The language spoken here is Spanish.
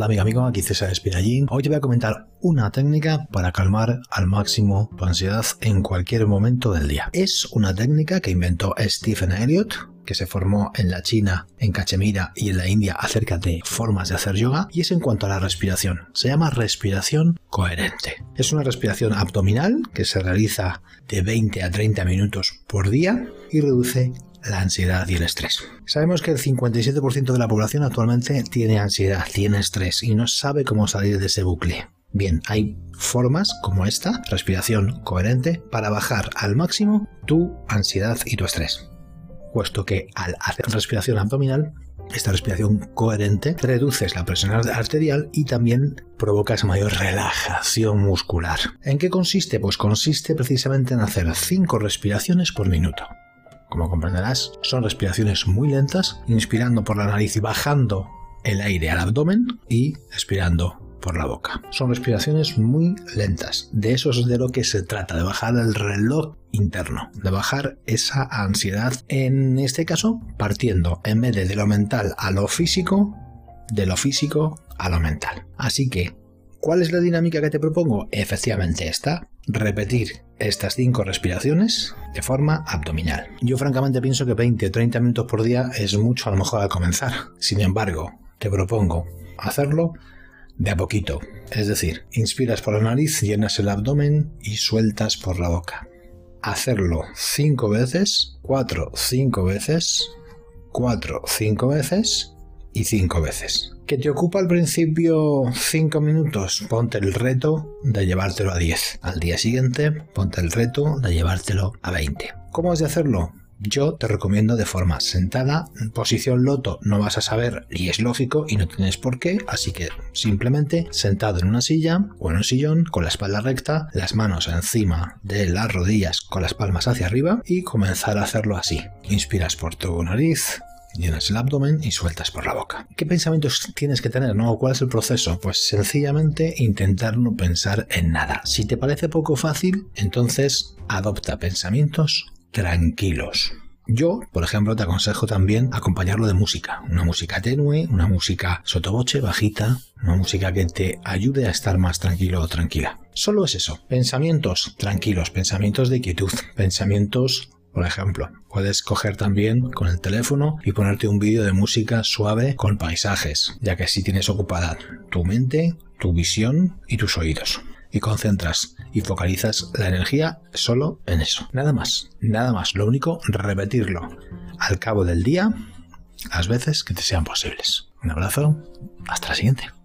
Hola amiga amigo, aquí César Espirallín. Hoy te voy a comentar una técnica para calmar al máximo tu ansiedad en cualquier momento del día. Es una técnica que inventó Stephen Elliott, que se formó en la China, en Cachemira y en la India acerca de formas de hacer yoga y es en cuanto a la respiración. Se llama respiración coherente. Es una respiración abdominal que se realiza de 20 a 30 minutos por día y reduce la ansiedad y el estrés. Sabemos que el 57% de la población actualmente tiene ansiedad, tiene estrés y no sabe cómo salir de ese bucle. Bien, hay formas como esta, respiración coherente, para bajar al máximo tu ansiedad y tu estrés. Puesto que al hacer respiración abdominal, esta respiración coherente reduces la presión arterial y también provocas mayor relajación muscular. ¿En qué consiste? Pues consiste precisamente en hacer 5 respiraciones por minuto. Como comprenderás, son respiraciones muy lentas, inspirando por la nariz y bajando el aire al abdomen y expirando por la boca. Son respiraciones muy lentas. De eso es de lo que se trata, de bajar el reloj interno, de bajar esa ansiedad. En este caso, partiendo en vez de lo mental a lo físico, de lo físico a lo mental. Así que, ¿cuál es la dinámica que te propongo? Efectivamente esta, repetir estas cinco respiraciones de forma abdominal. Yo francamente pienso que 20 o 30 minutos por día es mucho a lo mejor al comenzar. Sin embargo, te propongo hacerlo de a poquito. Es decir, inspiras por la nariz, llenas el abdomen y sueltas por la boca. Hacerlo cinco veces, cuatro, cinco veces, cuatro, cinco veces y cinco veces. ¿Que te ocupa al principio 5 minutos? Ponte el reto de llevártelo a 10. Al día siguiente, ponte el reto de llevártelo a 20. ¿Cómo has de hacerlo? Yo te recomiendo de forma sentada, en posición loto no vas a saber y es lógico y no tienes por qué, así que simplemente sentado en una silla o en un sillón con la espalda recta, las manos encima de las rodillas con las palmas hacia arriba y comenzar a hacerlo así. Inspiras por tu nariz, llenas el abdomen y sueltas por la boca. ¿Qué pensamientos tienes que tener? ¿no? ¿Cuál es el proceso? Pues sencillamente intentar no pensar en nada. Si te parece poco fácil, entonces adopta pensamientos tranquilos. Yo, por ejemplo, te aconsejo también acompañarlo de música. Una música tenue, una música sotoboche, bajita, una música que te ayude a estar más tranquilo o tranquila. Solo es eso. Pensamientos tranquilos, pensamientos de quietud, pensamientos por ejemplo, puedes coger también con el teléfono y ponerte un vídeo de música suave con paisajes, ya que así tienes ocupada tu mente, tu visión y tus oídos. Y concentras y focalizas la energía solo en eso. Nada más, nada más. Lo único, repetirlo al cabo del día las veces que te sean posibles. Un abrazo, hasta la siguiente.